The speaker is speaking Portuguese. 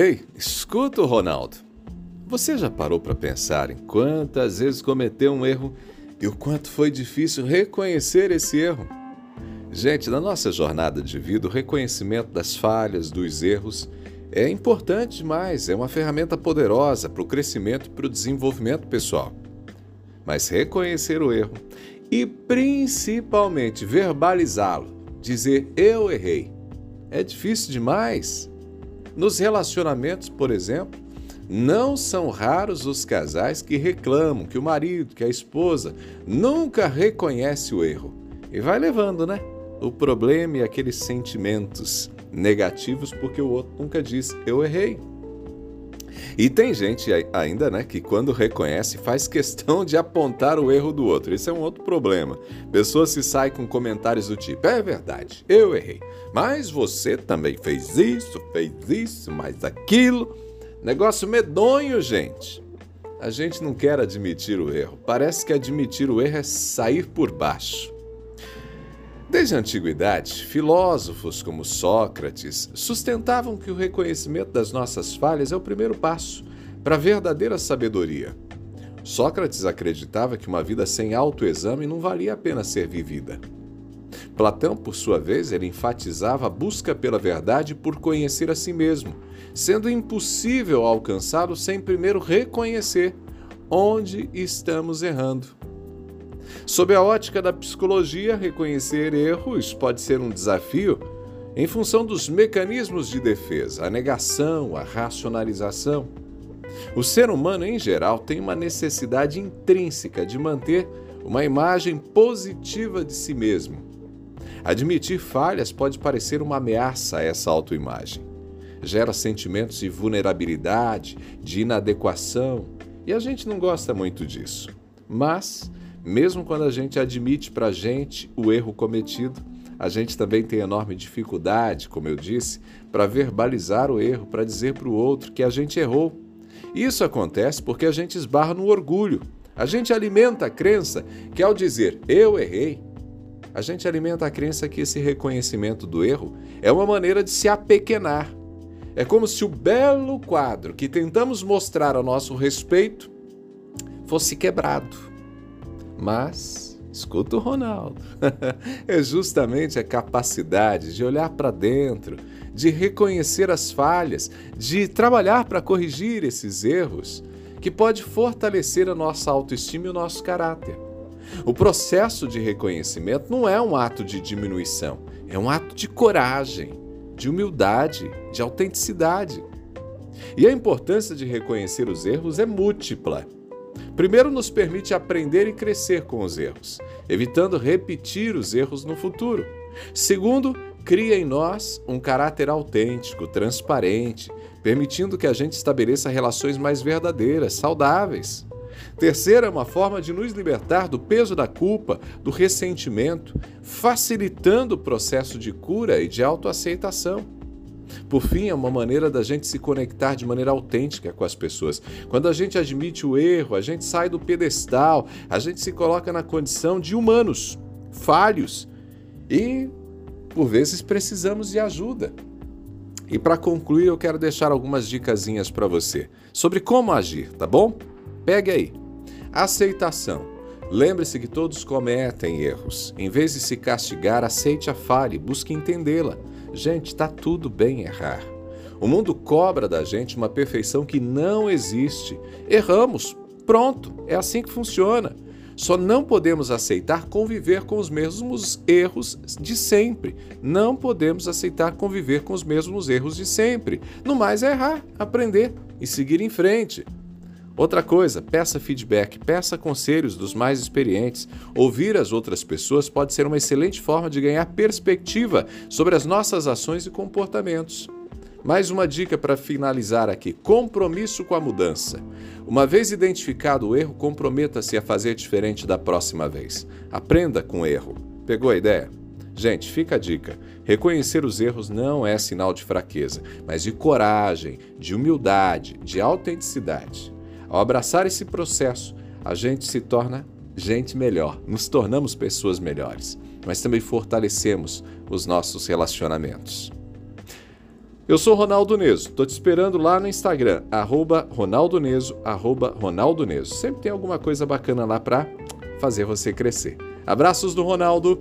Ei, escuta o Ronaldo. Você já parou para pensar em quantas vezes cometeu um erro e o quanto foi difícil reconhecer esse erro? Gente, na nossa jornada de vida, o reconhecimento das falhas, dos erros, é importante demais, é uma ferramenta poderosa para o crescimento e para o desenvolvimento pessoal. Mas reconhecer o erro e principalmente verbalizá-lo, dizer eu errei, é difícil demais. Nos relacionamentos, por exemplo, não são raros os casais que reclamam que o marido, que a esposa nunca reconhece o erro e vai levando, né? O problema e aqueles sentimentos negativos porque o outro nunca diz eu errei. E tem gente ainda, né, que quando reconhece faz questão de apontar o erro do outro. Isso é um outro problema. Pessoa se sai com comentários do tipo: "É verdade, eu errei, mas você também fez isso, fez isso, mais aquilo". Negócio medonho, gente. A gente não quer admitir o erro. Parece que admitir o erro é sair por baixo. Desde a antiguidade, filósofos como Sócrates sustentavam que o reconhecimento das nossas falhas é o primeiro passo para a verdadeira sabedoria. Sócrates acreditava que uma vida sem autoexame não valia a pena ser vivida. Platão, por sua vez, ele enfatizava a busca pela verdade por conhecer a si mesmo, sendo impossível alcançá-lo sem primeiro reconhecer onde estamos errando. Sob a ótica da psicologia, reconhecer erros pode ser um desafio em função dos mecanismos de defesa, a negação, a racionalização. O ser humano, em geral, tem uma necessidade intrínseca de manter uma imagem positiva de si mesmo. Admitir falhas pode parecer uma ameaça a essa autoimagem. Gera sentimentos de vulnerabilidade, de inadequação, e a gente não gosta muito disso. Mas, mesmo quando a gente admite para a gente o erro cometido, a gente também tem enorme dificuldade, como eu disse, para verbalizar o erro, para dizer para o outro que a gente errou. Isso acontece porque a gente esbarra no orgulho. A gente alimenta a crença que, ao dizer eu errei, a gente alimenta a crença que esse reconhecimento do erro é uma maneira de se apequenar. É como se o belo quadro que tentamos mostrar a nosso respeito fosse quebrado. Mas, escuta o Ronaldo, é justamente a capacidade de olhar para dentro, de reconhecer as falhas, de trabalhar para corrigir esses erros, que pode fortalecer a nossa autoestima e o nosso caráter. O processo de reconhecimento não é um ato de diminuição, é um ato de coragem, de humildade, de autenticidade. E a importância de reconhecer os erros é múltipla. Primeiro, nos permite aprender e crescer com os erros, evitando repetir os erros no futuro. Segundo, cria em nós um caráter autêntico, transparente, permitindo que a gente estabeleça relações mais verdadeiras, saudáveis. Terceira é uma forma de nos libertar do peso da culpa, do ressentimento, facilitando o processo de cura e de autoaceitação. Por fim, é uma maneira da gente se conectar de maneira autêntica com as pessoas. Quando a gente admite o erro, a gente sai do pedestal, a gente se coloca na condição de humanos, falhos e, por vezes, precisamos de ajuda. E para concluir, eu quero deixar algumas dicasinhas para você sobre como agir, tá bom? Pegue aí. Aceitação. Lembre-se que todos cometem erros. Em vez de se castigar, aceite a falha e busque entendê-la. Gente, está tudo bem errar. O mundo cobra da gente uma perfeição que não existe. Erramos. Pronto, é assim que funciona. Só não podemos aceitar conviver com os mesmos erros de sempre. Não podemos aceitar conviver com os mesmos erros de sempre. No mais é errar, aprender e seguir em frente. Outra coisa, peça feedback, peça conselhos dos mais experientes. Ouvir as outras pessoas pode ser uma excelente forma de ganhar perspectiva sobre as nossas ações e comportamentos. Mais uma dica para finalizar aqui: compromisso com a mudança. Uma vez identificado o erro, comprometa-se a fazer diferente da próxima vez. Aprenda com o erro. Pegou a ideia? Gente, fica a dica: reconhecer os erros não é sinal de fraqueza, mas de coragem, de humildade, de autenticidade. Ao abraçar esse processo, a gente se torna gente melhor, nos tornamos pessoas melhores, mas também fortalecemos os nossos relacionamentos. Eu sou Ronaldo Neso, tô te esperando lá no Instagram, arroba Ronaldo Neso, arroba Ronaldo Neso. Sempre tem alguma coisa bacana lá para fazer você crescer. Abraços do Ronaldo.